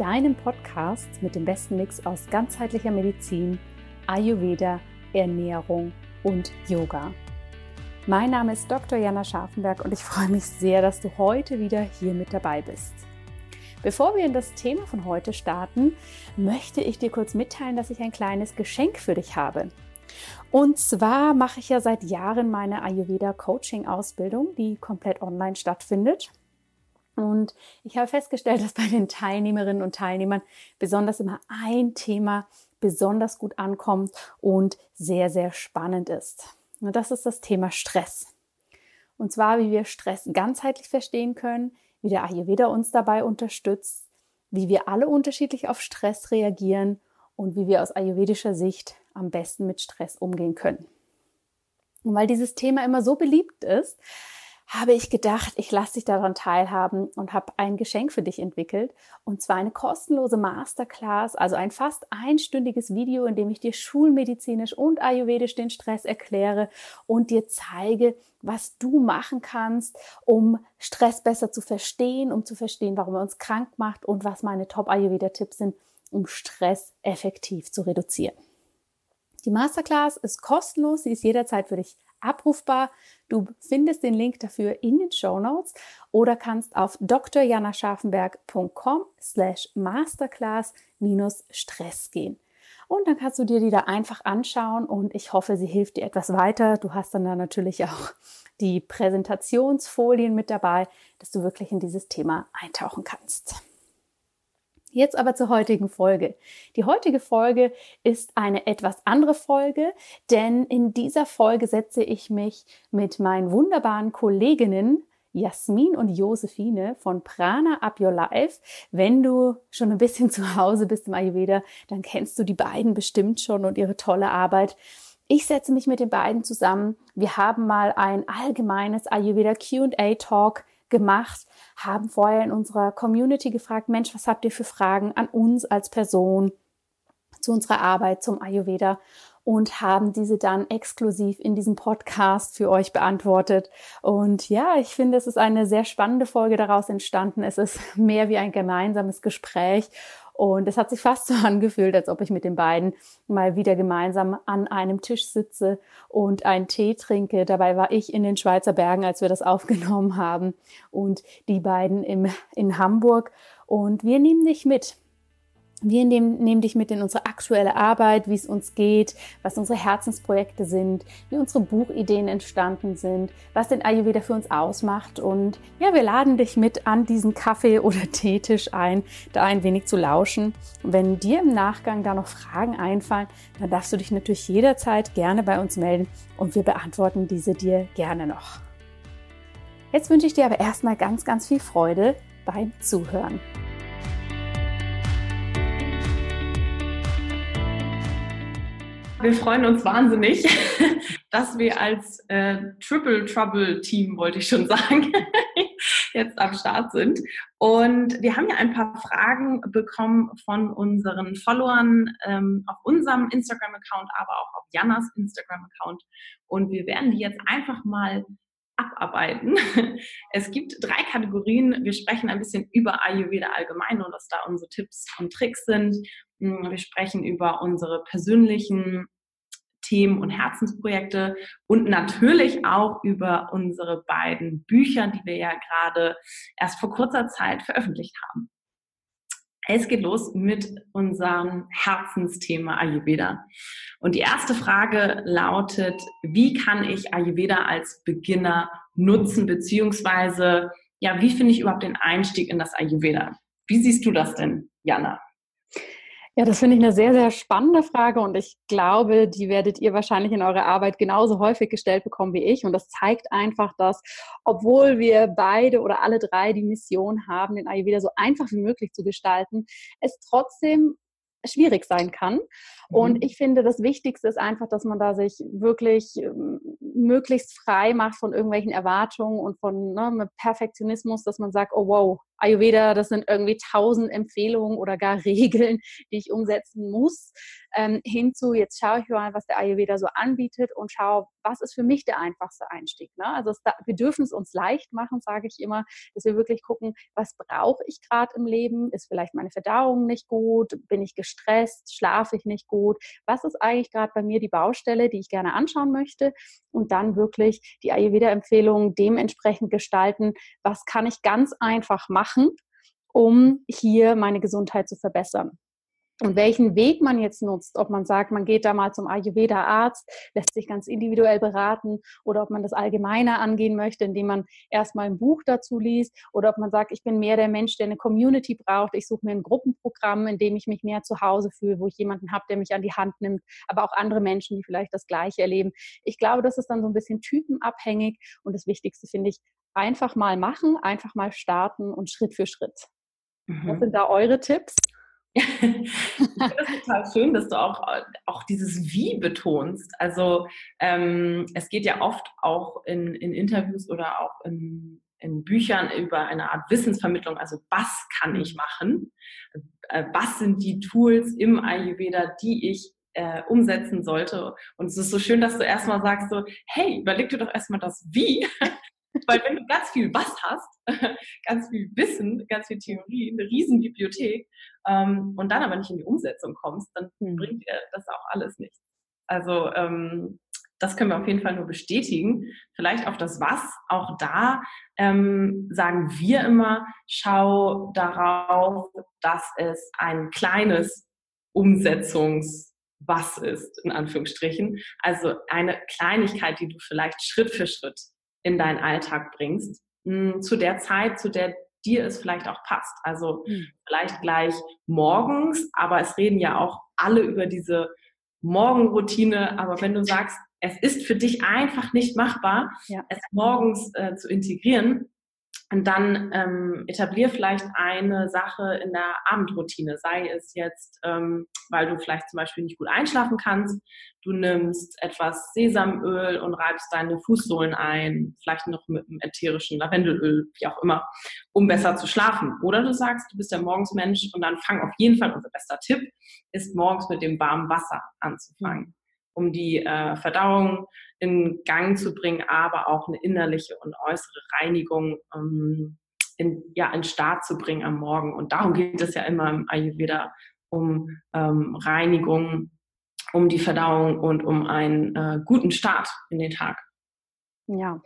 deinem Podcast mit dem besten Mix aus ganzheitlicher Medizin, Ayurveda, Ernährung und Yoga. Mein Name ist Dr. Jana Scharfenberg und ich freue mich sehr, dass du heute wieder hier mit dabei bist. Bevor wir in das Thema von heute starten, möchte ich dir kurz mitteilen, dass ich ein kleines Geschenk für dich habe. Und zwar mache ich ja seit Jahren meine Ayurveda Coaching Ausbildung, die komplett online stattfindet. Und ich habe festgestellt, dass bei den Teilnehmerinnen und Teilnehmern besonders immer ein Thema besonders gut ankommt und sehr, sehr spannend ist. Und das ist das Thema Stress. Und zwar, wie wir Stress ganzheitlich verstehen können, wie der Ayurveda uns dabei unterstützt, wie wir alle unterschiedlich auf Stress reagieren und wie wir aus ayurvedischer Sicht am besten mit Stress umgehen können. Und weil dieses Thema immer so beliebt ist, habe ich gedacht, ich lasse dich daran teilhaben und habe ein Geschenk für dich entwickelt. Und zwar eine kostenlose Masterclass, also ein fast einstündiges Video, in dem ich dir schulmedizinisch und ayurvedisch den Stress erkläre und dir zeige, was du machen kannst, um Stress besser zu verstehen, um zu verstehen, warum er uns krank macht und was meine Top-Ayurveda-Tipps sind, um Stress effektiv zu reduzieren. Die Masterclass ist kostenlos, sie ist jederzeit für dich abrufbar. Du findest den Link dafür in den Show Notes oder kannst auf drjanascharfenberg.com slash masterclass minus Stress gehen. Und dann kannst du dir die da einfach anschauen und ich hoffe, sie hilft dir etwas weiter. Du hast dann da natürlich auch die Präsentationsfolien mit dabei, dass du wirklich in dieses Thema eintauchen kannst. Jetzt aber zur heutigen Folge. Die heutige Folge ist eine etwas andere Folge, denn in dieser Folge setze ich mich mit meinen wunderbaren Kolleginnen Jasmin und Josephine von Prana Up Your Life. Wenn du schon ein bisschen zu Hause bist im Ayurveda, dann kennst du die beiden bestimmt schon und ihre tolle Arbeit. Ich setze mich mit den beiden zusammen. Wir haben mal ein allgemeines Ayurveda Q&A Talk gemacht, haben vorher in unserer Community gefragt, Mensch, was habt ihr für Fragen an uns als Person zu unserer Arbeit zum Ayurveda und haben diese dann exklusiv in diesem Podcast für euch beantwortet. Und ja, ich finde, es ist eine sehr spannende Folge daraus entstanden. Es ist mehr wie ein gemeinsames Gespräch und es hat sich fast so angefühlt, als ob ich mit den beiden mal wieder gemeinsam an einem Tisch sitze und einen Tee trinke. Dabei war ich in den Schweizer Bergen, als wir das aufgenommen haben und die beiden im, in Hamburg. Und wir nehmen dich mit wir nehmen, dich mit in unsere aktuelle Arbeit, wie es uns geht, was unsere Herzensprojekte sind, wie unsere Buchideen entstanden sind, was den Ayurveda für uns ausmacht. Und ja, wir laden dich mit an diesen Kaffee- oder Teetisch ein, da ein wenig zu lauschen. Und wenn dir im Nachgang da noch Fragen einfallen, dann darfst du dich natürlich jederzeit gerne bei uns melden und wir beantworten diese dir gerne noch. Jetzt wünsche ich dir aber erstmal ganz, ganz viel Freude beim Zuhören. Wir freuen uns wahnsinnig, dass wir als äh, Triple Trouble Team, wollte ich schon sagen, jetzt am Start sind. Und wir haben ja ein paar Fragen bekommen von unseren Followern ähm, auf unserem Instagram-Account, aber auch auf Jannas Instagram-Account. Und wir werden die jetzt einfach mal abarbeiten. Es gibt drei Kategorien. Wir sprechen ein bisschen über Ayurveda allgemein und was da unsere Tipps und Tricks sind. Wir sprechen über unsere persönlichen Themen und Herzensprojekte und natürlich auch über unsere beiden Bücher, die wir ja gerade erst vor kurzer Zeit veröffentlicht haben. Es geht los mit unserem Herzensthema Ayurveda. Und die erste Frage lautet, wie kann ich Ayurveda als Beginner nutzen, beziehungsweise, ja, wie finde ich überhaupt den Einstieg in das Ayurveda? Wie siehst du das denn, Jana? Ja, das finde ich eine sehr, sehr spannende Frage und ich glaube, die werdet ihr wahrscheinlich in eurer Arbeit genauso häufig gestellt bekommen wie ich. Und das zeigt einfach, dass, obwohl wir beide oder alle drei die Mission haben, den Ayurveda so einfach wie möglich zu gestalten, es trotzdem schwierig sein kann. Und mhm. ich finde, das Wichtigste ist einfach, dass man da sich wirklich ähm, möglichst frei macht von irgendwelchen Erwartungen und von ne, Perfektionismus, dass man sagt, oh wow, Ayurveda, das sind irgendwie tausend Empfehlungen oder gar Regeln, die ich umsetzen muss, ähm, hinzu, jetzt schaue ich mal, was der Ayurveda so anbietet und schaue, was ist für mich der einfachste Einstieg. Ne? Also da, wir dürfen es uns leicht machen, sage ich immer, dass wir wirklich gucken, was brauche ich gerade im Leben? Ist vielleicht meine Verdauung nicht gut? Bin ich gestresst? Schlafe ich nicht gut? Was ist eigentlich gerade bei mir die Baustelle, die ich gerne anschauen möchte? Und dann wirklich die Ayurveda-Empfehlungen dementsprechend gestalten, was kann ich ganz einfach machen, um hier meine Gesundheit zu verbessern. Und welchen Weg man jetzt nutzt, ob man sagt, man geht da mal zum Ayurveda-Arzt, lässt sich ganz individuell beraten oder ob man das allgemeiner angehen möchte, indem man erstmal ein Buch dazu liest oder ob man sagt, ich bin mehr der Mensch, der eine Community braucht, ich suche mir ein Gruppenprogramm, in dem ich mich mehr zu Hause fühle, wo ich jemanden habe, der mich an die Hand nimmt, aber auch andere Menschen, die vielleicht das Gleiche erleben. Ich glaube, das ist dann so ein bisschen typenabhängig und das Wichtigste finde ich, einfach mal machen, einfach mal starten und Schritt für Schritt. Mhm. Was sind da eure Tipps? ich finde es total schön, dass du auch, auch dieses Wie betonst. Also ähm, es geht ja oft auch in, in Interviews oder auch in, in Büchern über eine Art Wissensvermittlung. Also was kann ich machen? Äh, was sind die Tools im Ayurveda, die ich äh, umsetzen sollte? Und es ist so schön, dass du erstmal sagst so, hey, überleg dir doch erstmal das Wie. Weil wenn du ganz viel was hast, ganz viel Wissen, ganz viel Theorie, eine Riesenbibliothek ähm, und dann aber nicht in die Umsetzung kommst, dann mhm. bringt dir das auch alles nichts. Also ähm, das können wir auf jeden Fall nur bestätigen. Vielleicht auf das Was, auch da ähm, sagen wir immer, schau darauf, dass es ein kleines Umsetzungs was ist, in Anführungsstrichen. Also eine Kleinigkeit, die du vielleicht Schritt für Schritt in deinen Alltag bringst, mh, hm, zu der Zeit, zu der dir es vielleicht auch passt. Also mhm. vielleicht gleich morgens, aber es reden ja auch alle über diese Morgenroutine. Aber wenn du sagst, es ist für dich einfach nicht machbar, ja. es morgens äh, zu integrieren, und dann ähm, etablier vielleicht eine Sache in der Abendroutine, sei es jetzt, ähm, weil du vielleicht zum Beispiel nicht gut einschlafen kannst, du nimmst etwas Sesamöl und reibst deine Fußsohlen ein, vielleicht noch mit einem ätherischen Lavendelöl, wie auch immer, um besser zu schlafen. Oder du sagst, du bist der Morgensmensch und dann fang auf jeden Fall, unser bester Tipp, ist morgens mit dem warmen Wasser anzufangen um die äh, Verdauung in Gang zu bringen, aber auch eine innerliche und äußere Reinigung ähm, in, ja, in Start zu bringen am Morgen. Und darum geht es ja immer im Ayurveda, um ähm, Reinigung, um die Verdauung und um einen äh, guten Start in den Tag. Ja,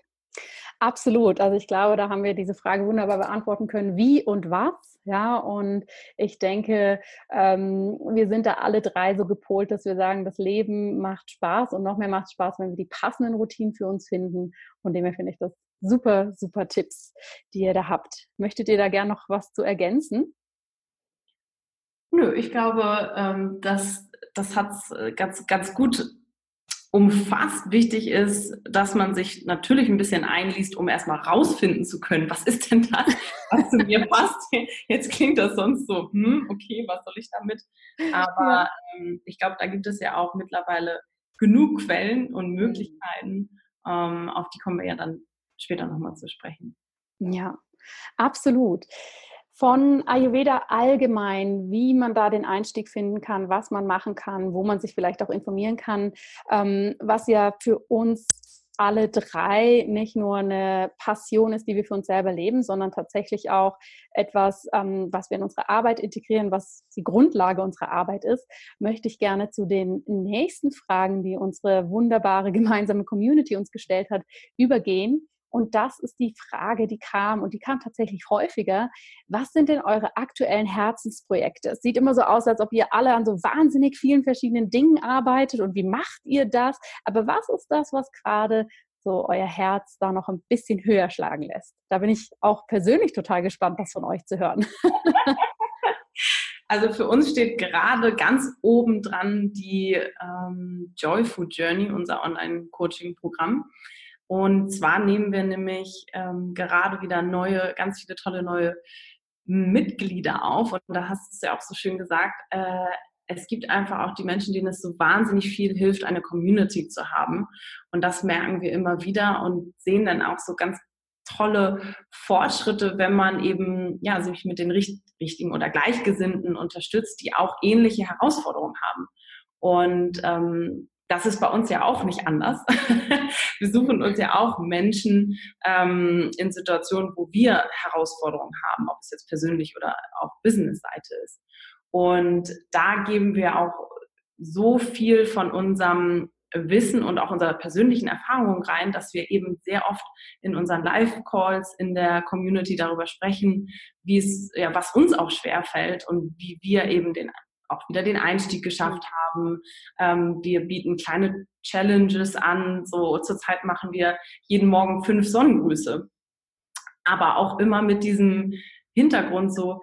Absolut. Also ich glaube, da haben wir diese Frage wunderbar beantworten können. Wie und was? Ja, und ich denke, ähm, wir sind da alle drei so gepolt, dass wir sagen, das Leben macht Spaß und noch mehr macht Spaß, wenn wir die passenden Routinen für uns finden. Von dem her finde ich das super, super Tipps, die ihr da habt. Möchtet ihr da gern noch was zu ergänzen? Nö, ich glaube, ähm, das, das hat es äh, ganz, ganz gut umfasst. Wichtig ist, dass man sich natürlich ein bisschen einliest, um erstmal rausfinden zu können, was ist denn das, was zu mir passt. Jetzt klingt das sonst so, hm, okay, was soll ich damit? Aber ähm, ich glaube, da gibt es ja auch mittlerweile genug Quellen und Möglichkeiten, ähm, auf die kommen wir ja dann später nochmal zu sprechen. Ja, Absolut. Von Ayurveda allgemein, wie man da den Einstieg finden kann, was man machen kann, wo man sich vielleicht auch informieren kann, ähm, was ja für uns alle drei nicht nur eine Passion ist, die wir für uns selber leben, sondern tatsächlich auch etwas, ähm, was wir in unsere Arbeit integrieren, was die Grundlage unserer Arbeit ist, möchte ich gerne zu den nächsten Fragen, die unsere wunderbare gemeinsame Community uns gestellt hat, übergehen. Und das ist die Frage, die kam und die kam tatsächlich häufiger. Was sind denn eure aktuellen Herzensprojekte? Es sieht immer so aus, als ob ihr alle an so wahnsinnig vielen verschiedenen Dingen arbeitet und wie macht ihr das? Aber was ist das, was gerade so euer Herz da noch ein bisschen höher schlagen lässt? Da bin ich auch persönlich total gespannt, das von euch zu hören. Also für uns steht gerade ganz oben dran die ähm, Joy Food Journey, unser Online-Coaching-Programm. Und zwar nehmen wir nämlich ähm, gerade wieder neue, ganz viele tolle neue Mitglieder auf. Und da hast du es ja auch so schön gesagt, äh, es gibt einfach auch die Menschen, denen es so wahnsinnig viel hilft, eine Community zu haben. Und das merken wir immer wieder und sehen dann auch so ganz tolle Fortschritte, wenn man eben ja, sich mit den richtigen oder Gleichgesinnten unterstützt, die auch ähnliche Herausforderungen haben. Und ähm, das ist bei uns ja auch nicht anders. wir suchen uns ja auch Menschen ähm, in Situationen, wo wir Herausforderungen haben, ob es jetzt persönlich oder auf Business-Seite ist. Und da geben wir auch so viel von unserem Wissen und auch unserer persönlichen Erfahrung rein, dass wir eben sehr oft in unseren Live-Calls in der Community darüber sprechen, wie es, ja, was uns auch schwer fällt und wie wir eben den auch wieder den Einstieg geschafft haben. Ähm, wir bieten kleine Challenges an. So zurzeit machen wir jeden Morgen fünf Sonnengrüße. Aber auch immer mit diesem Hintergrund so,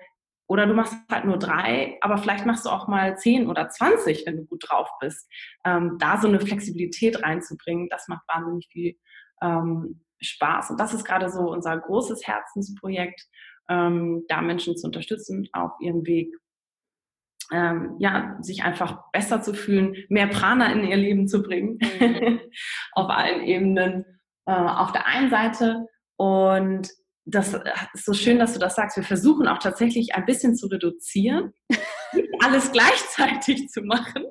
oder du machst halt nur drei, aber vielleicht machst du auch mal zehn oder zwanzig, wenn du gut drauf bist. Ähm, da so eine Flexibilität reinzubringen, das macht wahnsinnig viel ähm, Spaß. Und das ist gerade so unser großes Herzensprojekt, ähm, da Menschen zu unterstützen auf ihrem Weg ähm, ja, sich einfach besser zu fühlen, mehr Prana in ihr Leben zu bringen, mhm. auf allen Ebenen. Äh, auf der einen Seite und das ist so schön, dass du das sagst. Wir versuchen auch tatsächlich ein bisschen zu reduzieren, alles gleichzeitig zu machen.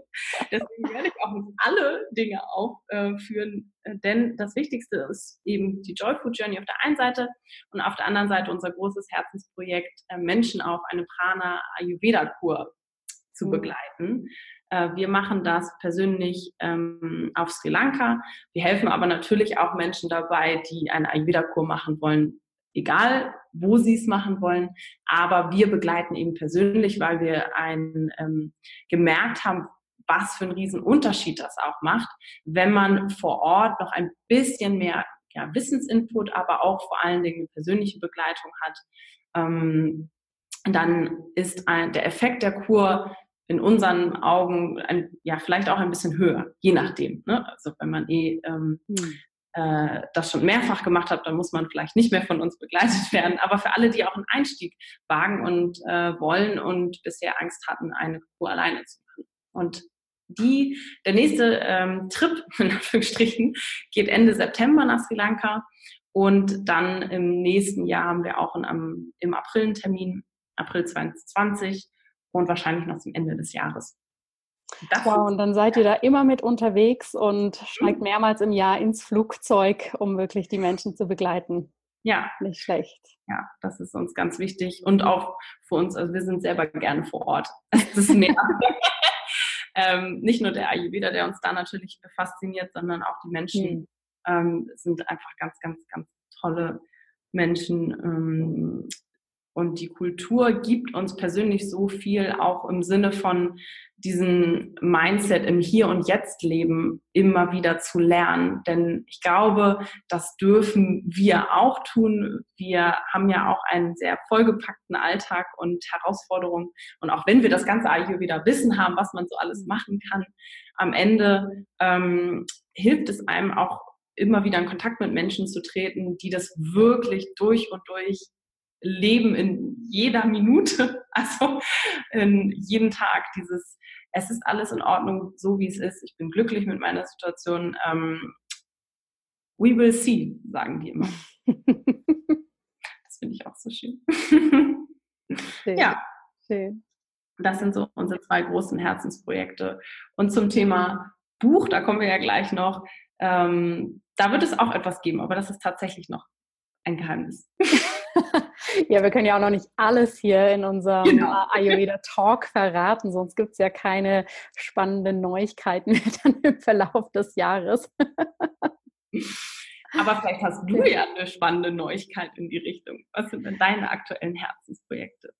Deswegen werde ich auch nicht alle Dinge aufführen, äh, denn das Wichtigste ist eben die Joy Food Journey auf der einen Seite und auf der anderen Seite unser großes Herzensprojekt äh, Menschen auf eine Prana Ayurveda Kur zu mhm. begleiten. Äh, wir machen das persönlich ähm, auf Sri Lanka. Wir helfen aber natürlich auch Menschen dabei, die eine Ayurveda-Kur machen wollen, egal wo sie es machen wollen. Aber wir begleiten eben persönlich, weil wir ein, ähm, gemerkt haben, was für einen riesen Unterschied das auch macht, wenn man vor Ort noch ein bisschen mehr ja, Wissensinput, aber auch vor allen Dingen persönliche Begleitung hat. Ähm, dann ist ein, der Effekt der Kur in unseren Augen ein, ja vielleicht auch ein bisschen höher, je nachdem. Ne? Also wenn man eh ähm, hm. äh, das schon mehrfach gemacht hat, dann muss man vielleicht nicht mehr von uns begleitet werden. Aber für alle, die auch einen Einstieg wagen und äh, wollen und bisher Angst hatten, eine Kur alleine zu machen. Und die, der nächste ähm, Trip, in Anführungsstrichen, geht Ende September nach Sri Lanka. Und dann im nächsten Jahr haben wir auch in, im April einen Termin, April 2020 und wahrscheinlich noch zum Ende des Jahres. Das wow, und dann seid ihr da immer mit unterwegs und steigt mehrmals im Jahr ins Flugzeug, um wirklich die Menschen zu begleiten. Ja. Nicht schlecht. Ja, das ist uns ganz wichtig. Und auch für uns, also wir sind selber gerne vor Ort. Das ist mehr. ähm, nicht nur der Ayurveda, der uns da natürlich fasziniert, sondern auch die Menschen mhm. ähm, sind einfach ganz, ganz, ganz tolle Menschen, ähm, und die Kultur gibt uns persönlich so viel, auch im Sinne von diesem Mindset im Hier und Jetzt leben immer wieder zu lernen. Denn ich glaube, das dürfen wir auch tun. Wir haben ja auch einen sehr vollgepackten Alltag und Herausforderungen. Und auch wenn wir das ganze wieder Wissen haben, was man so alles machen kann, am Ende ähm, hilft es einem auch immer wieder in Kontakt mit Menschen zu treten, die das wirklich durch und durch leben in jeder Minute, also in jeden Tag dieses, es ist alles in Ordnung, so wie es ist, ich bin glücklich mit meiner Situation. Ähm, we will see, sagen die immer. das finde ich auch so schön. schön. Ja. Schön. Das sind so unsere zwei großen Herzensprojekte. Und zum Thema Buch, da kommen wir ja gleich noch. Ähm, da wird es auch etwas geben, aber das ist tatsächlich noch ein Geheimnis. ja, wir können ja auch noch nicht alles hier in unserem genau. Ayurveda Talk verraten, sonst gibt es ja keine spannenden Neuigkeiten mehr dann im Verlauf des Jahres. Aber vielleicht hast du ja eine spannende Neuigkeit in die Richtung. Was sind denn deine aktuellen Herzensprojekte?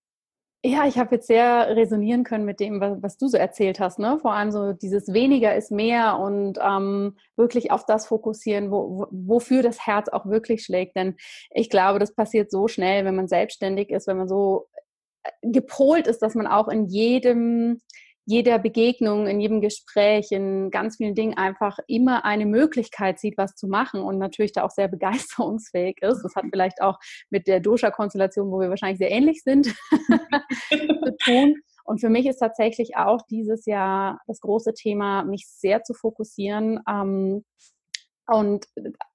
Ja, ich habe jetzt sehr resonieren können mit dem, was, was, du so erzählt hast. Ne? Vor allem so dieses weniger ist mehr und ähm, wirklich auf das fokussieren, wo, wo, wofür das Herz auch wirklich schlägt. Denn ich glaube, das passiert so schnell, wenn man selbstständig ist, wenn man so äh, gepolt ist, dass man auch in jedem jeder Begegnung, in jedem Gespräch, in ganz vielen Dingen einfach immer eine Möglichkeit sieht, was zu machen und natürlich da auch sehr begeisterungsfähig ist. Das hat vielleicht auch mit der Dosha-Konstellation, wo wir wahrscheinlich sehr ähnlich sind, zu tun. Und für mich ist tatsächlich auch dieses Jahr das große Thema, mich sehr zu fokussieren ähm, und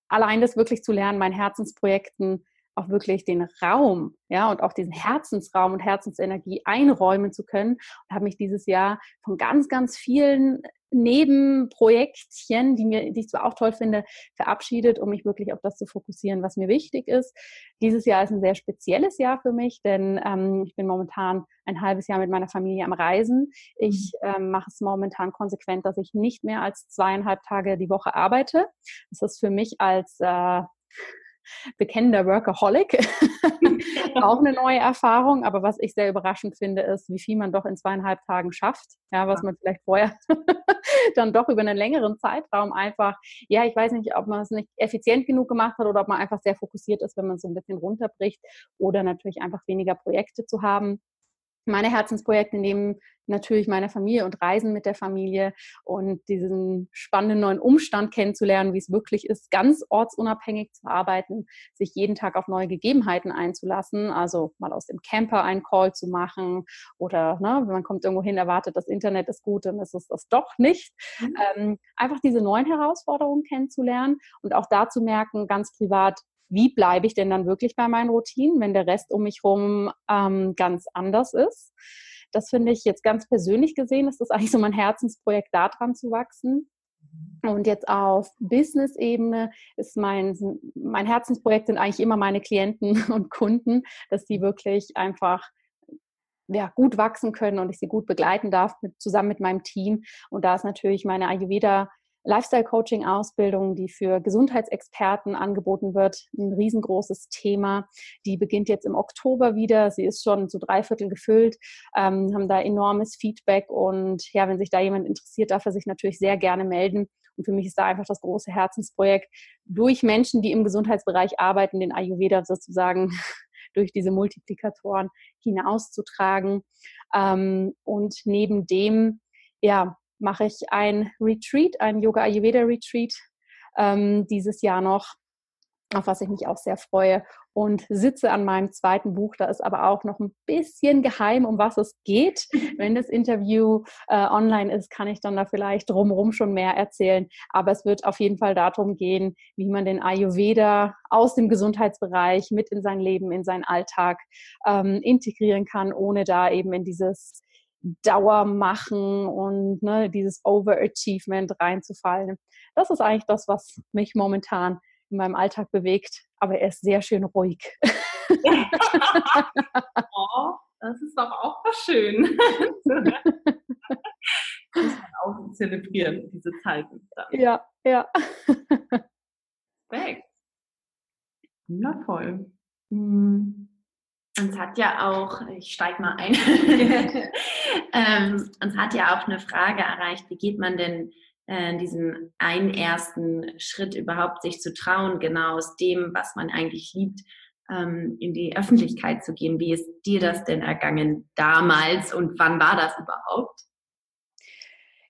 allein das wirklich zu lernen, meinen Herzensprojekten auch wirklich den Raum, ja, und auch diesen Herzensraum und Herzensenergie einräumen zu können. Und habe mich dieses Jahr von ganz, ganz vielen Nebenprojektchen, die, mir, die ich zwar auch toll finde, verabschiedet, um mich wirklich auf das zu fokussieren, was mir wichtig ist. Dieses Jahr ist ein sehr spezielles Jahr für mich, denn ähm, ich bin momentan ein halbes Jahr mit meiner Familie am Reisen. Ich mhm. ähm, mache es momentan konsequent, dass ich nicht mehr als zweieinhalb Tage die Woche arbeite. Das ist für mich als äh, bekennender Workaholic. auch eine neue Erfahrung. Aber was ich sehr überraschend finde, ist, wie viel man doch in zweieinhalb Tagen schafft. Ja, was man vielleicht vorher dann doch über einen längeren Zeitraum einfach, ja, ich weiß nicht, ob man es nicht effizient genug gemacht hat oder ob man einfach sehr fokussiert ist, wenn man so ein bisschen runterbricht oder natürlich einfach weniger Projekte zu haben meine Herzensprojekte neben natürlich meiner Familie und Reisen mit der Familie und diesen spannenden neuen Umstand kennenzulernen, wie es wirklich ist, ganz ortsunabhängig zu arbeiten, sich jeden Tag auf neue Gegebenheiten einzulassen, also mal aus dem Camper einen Call zu machen oder ne, wenn man kommt irgendwo hin, erwartet, das Internet ist gut, dann ist es das doch nicht. Mhm. Ähm, einfach diese neuen Herausforderungen kennenzulernen und auch da zu merken, ganz privat, wie bleibe ich denn dann wirklich bei meinen Routinen, wenn der Rest um mich herum ähm, ganz anders ist. Das finde ich jetzt ganz persönlich gesehen, ist das eigentlich so mein Herzensprojekt, daran zu wachsen. Und jetzt auf Business-Ebene ist mein, mein Herzensprojekt sind eigentlich immer meine Klienten und Kunden, dass die wirklich einfach ja, gut wachsen können und ich sie gut begleiten darf, mit, zusammen mit meinem Team. Und da ist natürlich meine Ayurveda Lifestyle-Coaching-Ausbildung, die für Gesundheitsexperten angeboten wird, ein riesengroßes Thema. Die beginnt jetzt im Oktober wieder. Sie ist schon zu drei Viertel gefüllt, ähm, haben da enormes Feedback und ja, wenn sich da jemand interessiert, darf er sich natürlich sehr gerne melden. Und für mich ist da einfach das große Herzensprojekt, durch Menschen, die im Gesundheitsbereich arbeiten, den Ayurveda sozusagen durch diese Multiplikatoren hinauszutragen. Ähm, und neben dem, ja, mache ich ein Retreat, ein Yoga Ayurveda Retreat ähm, dieses Jahr noch, auf was ich mich auch sehr freue und sitze an meinem zweiten Buch. Da ist aber auch noch ein bisschen geheim, um was es geht. Wenn das Interview äh, online ist, kann ich dann da vielleicht drumherum schon mehr erzählen. Aber es wird auf jeden Fall darum gehen, wie man den Ayurveda aus dem Gesundheitsbereich mit in sein Leben, in seinen Alltag ähm, integrieren kann, ohne da eben in dieses Dauer machen und ne, dieses Overachievement reinzufallen. Das ist eigentlich das, was mich momentan in meinem Alltag bewegt, aber er ist sehr schön ruhig. oh, das ist doch auch was schön. muss man auch zelebrieren, diese Zeiten. Dann. Ja, ja. Perfekt. Wundervoll. Hm. Uns hat ja auch, ich steige mal ein, ähm, uns hat ja auch eine Frage erreicht, wie geht man denn äh, diesen einen ersten Schritt überhaupt sich zu trauen, genau aus dem, was man eigentlich liebt, ähm, in die Öffentlichkeit zu gehen. Wie ist dir das denn ergangen damals und wann war das überhaupt?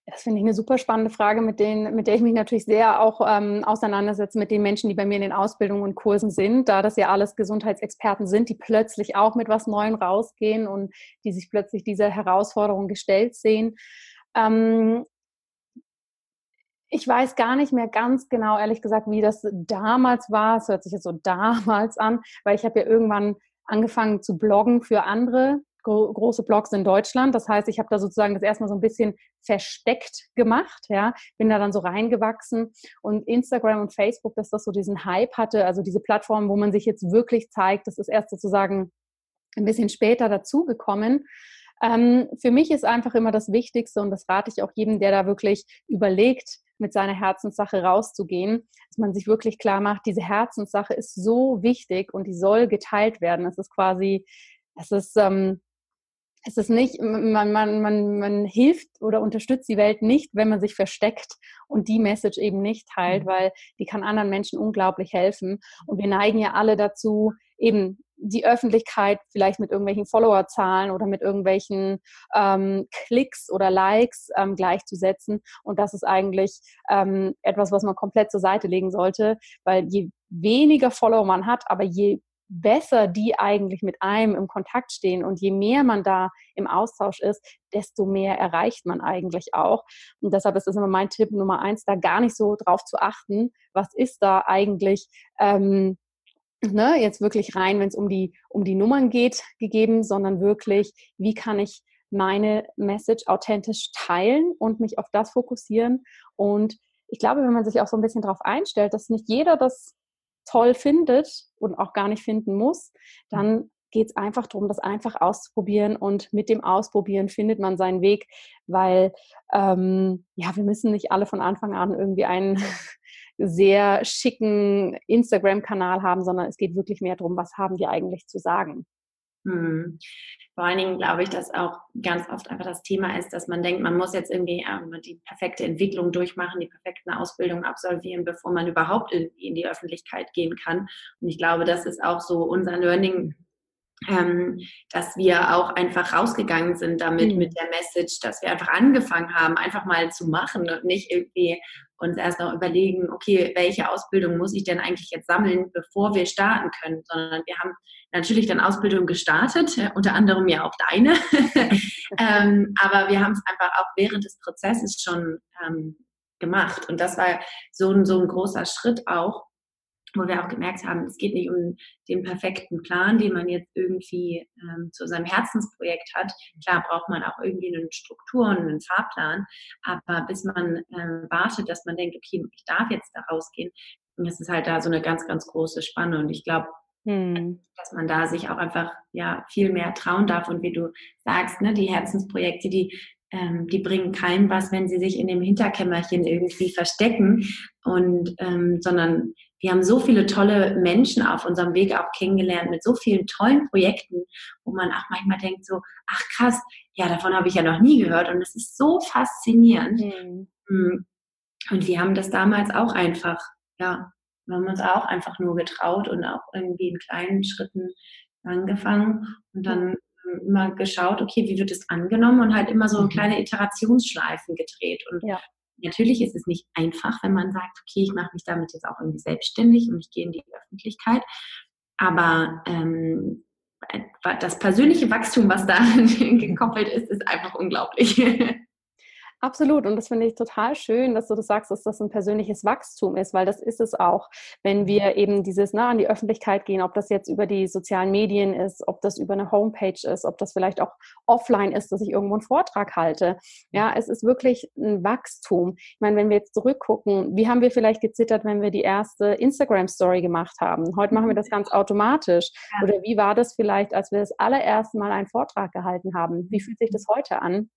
Das finde ich eine super spannende Frage, mit, denen, mit der ich mich natürlich sehr auch ähm, auseinandersetze mit den Menschen, die bei mir in den Ausbildungen und Kursen sind, da das ja alles Gesundheitsexperten sind, die plötzlich auch mit was Neuem rausgehen und die sich plötzlich dieser Herausforderung gestellt sehen. Ähm, ich weiß gar nicht mehr ganz genau, ehrlich gesagt, wie das damals war. Es hört sich jetzt so damals an, weil ich habe ja irgendwann angefangen zu bloggen für andere gro große Blogs in Deutschland. Das heißt, ich habe da sozusagen das erstmal so ein bisschen versteckt gemacht, ja, bin da dann so reingewachsen und Instagram und Facebook, dass das so diesen Hype hatte, also diese Plattform, wo man sich jetzt wirklich zeigt, das ist erst sozusagen ein bisschen später dazugekommen. Ähm, für mich ist einfach immer das Wichtigste und das rate ich auch jedem, der da wirklich überlegt, mit seiner Herzenssache rauszugehen, dass man sich wirklich klar macht, diese Herzenssache ist so wichtig und die soll geteilt werden. Es ist quasi, es ist, ähm, es ist nicht, man, man, man, man hilft oder unterstützt die Welt nicht, wenn man sich versteckt und die Message eben nicht teilt, mhm. weil die kann anderen Menschen unglaublich helfen. Und wir neigen ja alle dazu, eben die Öffentlichkeit vielleicht mit irgendwelchen Followerzahlen oder mit irgendwelchen ähm, Klicks oder Likes ähm, gleichzusetzen. Und das ist eigentlich ähm, etwas, was man komplett zur Seite legen sollte, weil je weniger Follower man hat, aber je besser die eigentlich mit einem im Kontakt stehen und je mehr man da im Austausch ist, desto mehr erreicht man eigentlich auch. Und deshalb ist das immer mein Tipp Nummer eins, da gar nicht so drauf zu achten, was ist da eigentlich ähm, ne, jetzt wirklich rein, wenn es um die, um die Nummern geht, gegeben, sondern wirklich, wie kann ich meine Message authentisch teilen und mich auf das fokussieren. Und ich glaube, wenn man sich auch so ein bisschen darauf einstellt, dass nicht jeder das toll findet und auch gar nicht finden muss, dann geht es einfach darum, das einfach auszuprobieren und mit dem Ausprobieren findet man seinen Weg, weil ähm, ja, wir müssen nicht alle von Anfang an irgendwie einen sehr schicken Instagram-Kanal haben, sondern es geht wirklich mehr darum, was haben die eigentlich zu sagen. Hm. Vor allen Dingen glaube ich, dass auch ganz oft einfach das Thema ist, dass man denkt, man muss jetzt irgendwie ähm, die perfekte Entwicklung durchmachen, die perfekten Ausbildungen absolvieren, bevor man überhaupt in die Öffentlichkeit gehen kann. Und ich glaube, das ist auch so unser Learning ähm, dass wir auch einfach rausgegangen sind damit mhm. mit der Message, dass wir einfach angefangen haben, einfach mal zu machen und nicht irgendwie uns erst noch überlegen, okay, welche Ausbildung muss ich denn eigentlich jetzt sammeln, bevor wir starten können, sondern wir haben natürlich dann Ausbildung gestartet, äh, unter anderem ja auch deine, ähm, aber wir haben es einfach auch während des Prozesses schon ähm, gemacht. Und das war so, so ein großer Schritt auch, wo wir auch gemerkt haben, es geht nicht um den perfekten Plan, den man jetzt irgendwie ähm, zu seinem Herzensprojekt hat. Klar braucht man auch irgendwie eine Struktur und einen Fahrplan, aber bis man äh, wartet, dass man denkt, okay, ich darf jetzt da rausgehen, das ist halt da so eine ganz, ganz große Spanne und ich glaube, hm. dass man da sich auch einfach ja viel mehr trauen darf und wie du sagst, ne, die Herzensprojekte, die ähm, die bringen keinem was, wenn sie sich in dem Hinterkämmerchen irgendwie verstecken und ähm, sondern wir haben so viele tolle Menschen auf unserem Weg auch kennengelernt mit so vielen tollen Projekten, wo man auch manchmal denkt so, ach krass, ja, davon habe ich ja noch nie gehört und es ist so faszinierend. Mhm. Und wir haben das damals auch einfach, ja, wir haben uns auch einfach nur getraut und auch irgendwie in kleinen Schritten angefangen und dann immer geschaut, okay, wie wird es angenommen und halt immer so mhm. kleine Iterationsschleifen gedreht. Und ja. Natürlich ist es nicht einfach, wenn man sagt, okay, ich mache mich damit jetzt auch irgendwie selbstständig und ich gehe in die Öffentlichkeit. Aber ähm, das persönliche Wachstum, was da gekoppelt ist, ist einfach unglaublich. Absolut. Und das finde ich total schön, dass du das sagst, dass das ein persönliches Wachstum ist, weil das ist es auch, wenn wir eben dieses nah an die Öffentlichkeit gehen, ob das jetzt über die sozialen Medien ist, ob das über eine Homepage ist, ob das vielleicht auch offline ist, dass ich irgendwo einen Vortrag halte. Ja, es ist wirklich ein Wachstum. Ich meine, wenn wir jetzt zurückgucken, wie haben wir vielleicht gezittert, wenn wir die erste Instagram-Story gemacht haben? Heute machen wir das ganz automatisch. Oder wie war das vielleicht, als wir das allererste Mal einen Vortrag gehalten haben? Wie fühlt sich das heute an?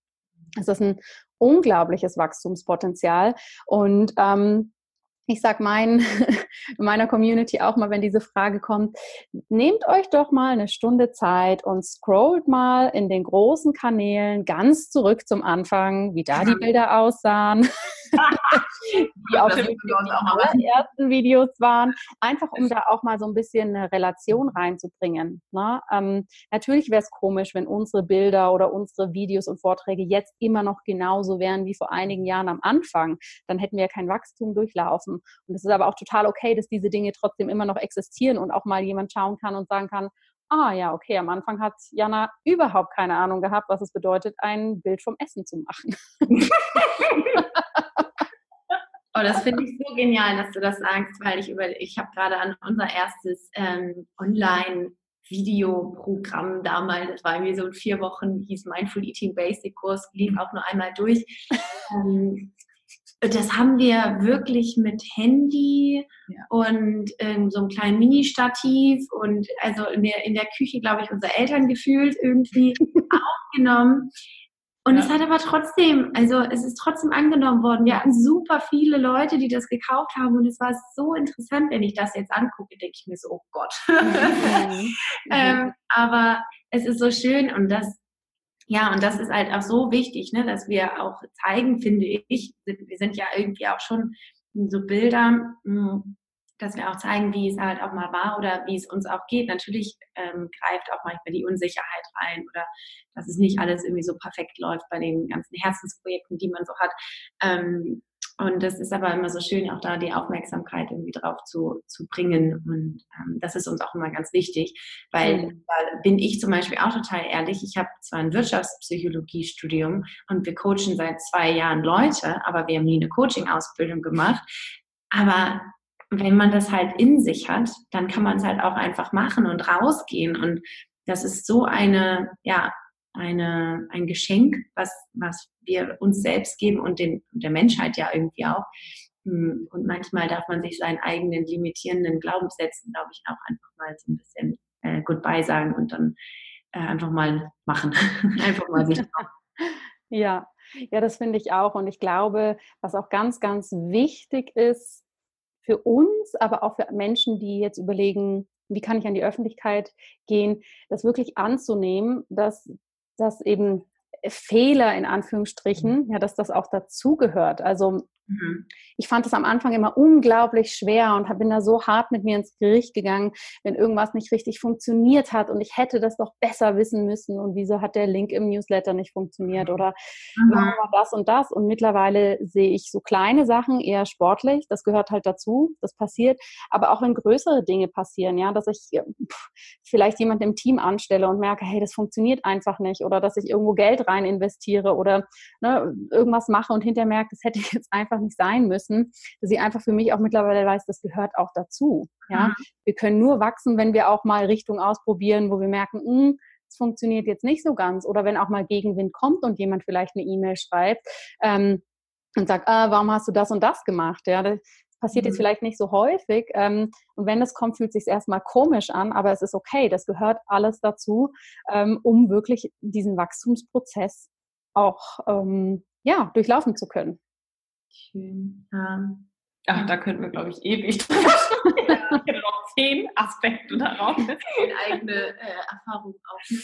Es ist ein unglaubliches Wachstumspotenzial. Und ähm, ich sage mein, meiner Community auch mal, wenn diese Frage kommt, nehmt euch doch mal eine Stunde Zeit und scrollt mal in den großen Kanälen ganz zurück zum Anfang, wie da die Bilder aussahen, wie auch die ersten Videos waren, einfach um da auch mal so ein bisschen eine Relation reinzubringen. Ne? Ähm, natürlich wäre es komisch, wenn unsere Bilder oder unsere Videos und Vorträge jetzt immer noch genauso wären wie vor einigen Jahren am Anfang. Dann hätten wir ja kein Wachstum durchlaufen. Und es ist aber auch total okay, dass diese Dinge trotzdem immer noch existieren und auch mal jemand schauen kann und sagen kann, ah ja, okay, am Anfang hat Jana überhaupt keine Ahnung gehabt, was es bedeutet, ein Bild vom Essen zu machen. Oh, das finde ich so genial, dass du das sagst, weil ich über, ich habe gerade an unser erstes ähm, Online Videoprogramm damals, das war irgendwie so in vier Wochen, hieß Mindful Eating Basic Kurs, lief auch nur einmal durch. ähm, das haben wir wirklich mit Handy ja. und ähm, so einem kleinen Mini-Stativ und also in der, in der Küche, glaube ich, unsere Eltern gefühlt irgendwie aufgenommen. Und ja. es hat aber trotzdem, also es ist trotzdem angenommen worden. Wir hatten super viele Leute, die das gekauft haben und es war so interessant, wenn ich das jetzt angucke, denke ich mir so, oh Gott. Mhm. ähm, aber es ist so schön und das, ja, und das ist halt auch so wichtig, ne, dass wir auch zeigen, finde ich, wir sind ja irgendwie auch schon so Bilder, hm, dass wir auch zeigen, wie es halt auch mal war oder wie es uns auch geht. Natürlich ähm, greift auch manchmal die Unsicherheit rein oder dass es nicht alles irgendwie so perfekt läuft bei den ganzen Herzensprojekten, die man so hat. Ähm, und das ist aber immer so schön, auch da die Aufmerksamkeit irgendwie drauf zu, zu bringen. Und ähm, das ist uns auch immer ganz wichtig, weil mhm. da bin ich zum Beispiel auch total ehrlich. Ich habe zwar ein Wirtschaftspsychologie-Studium und wir coachen seit zwei Jahren Leute, aber wir haben nie eine Coaching-Ausbildung gemacht. Aber wenn man das halt in sich hat, dann kann man es halt auch einfach machen und rausgehen. Und das ist so eine, ja, eine, ein Geschenk, was, was wir uns selbst geben und den, der Menschheit ja irgendwie auch. Hm, und manchmal darf man sich seinen eigenen limitierenden Glaubenssätzen, glaube ich, auch einfach mal so ein bisschen äh, Goodbye sagen und dann äh, einfach mal machen. einfach mal sich Ja, ja, das finde ich auch. Und ich glaube, was auch ganz, ganz wichtig ist, für uns, aber auch für Menschen, die jetzt überlegen, wie kann ich an die Öffentlichkeit gehen, das wirklich anzunehmen, dass das eben Fehler in Anführungsstrichen, ja, dass das auch dazugehört. Also Mhm. Ich fand es am Anfang immer unglaublich schwer und bin da so hart mit mir ins Gericht gegangen, wenn irgendwas nicht richtig funktioniert hat und ich hätte das doch besser wissen müssen und wieso hat der Link im Newsletter nicht funktioniert oder mhm. warum war das und das und mittlerweile sehe ich so kleine Sachen eher sportlich, das gehört halt dazu, das passiert, aber auch wenn größere Dinge passieren, ja, dass ich vielleicht jemand im Team anstelle und merke, hey, das funktioniert einfach nicht oder dass ich irgendwo Geld rein investiere oder ne, irgendwas mache und hinterher merke, das hätte ich jetzt einfach einfach nicht sein müssen, dass sie einfach für mich auch mittlerweile weiß, das gehört auch dazu. Ja, mhm. wir können nur wachsen, wenn wir auch mal Richtung ausprobieren, wo wir merken, mh, hm, es funktioniert jetzt nicht so ganz. Oder wenn auch mal Gegenwind kommt und jemand vielleicht eine E-Mail schreibt ähm, und sagt, ah, warum hast du das und das gemacht? Ja, das passiert mhm. jetzt vielleicht nicht so häufig. Ähm, und wenn es kommt, fühlt es sich erstmal komisch an, aber es ist okay. Das gehört alles dazu, ähm, um wirklich diesen Wachstumsprozess auch ähm, ja, durchlaufen zu können. Schön. Ja. Ach, da könnten wir, glaube ich, ewig drüber sprechen. Ich hätte noch zehn Aspekte darauf. eigene äh, Erfahrung auch. Ne?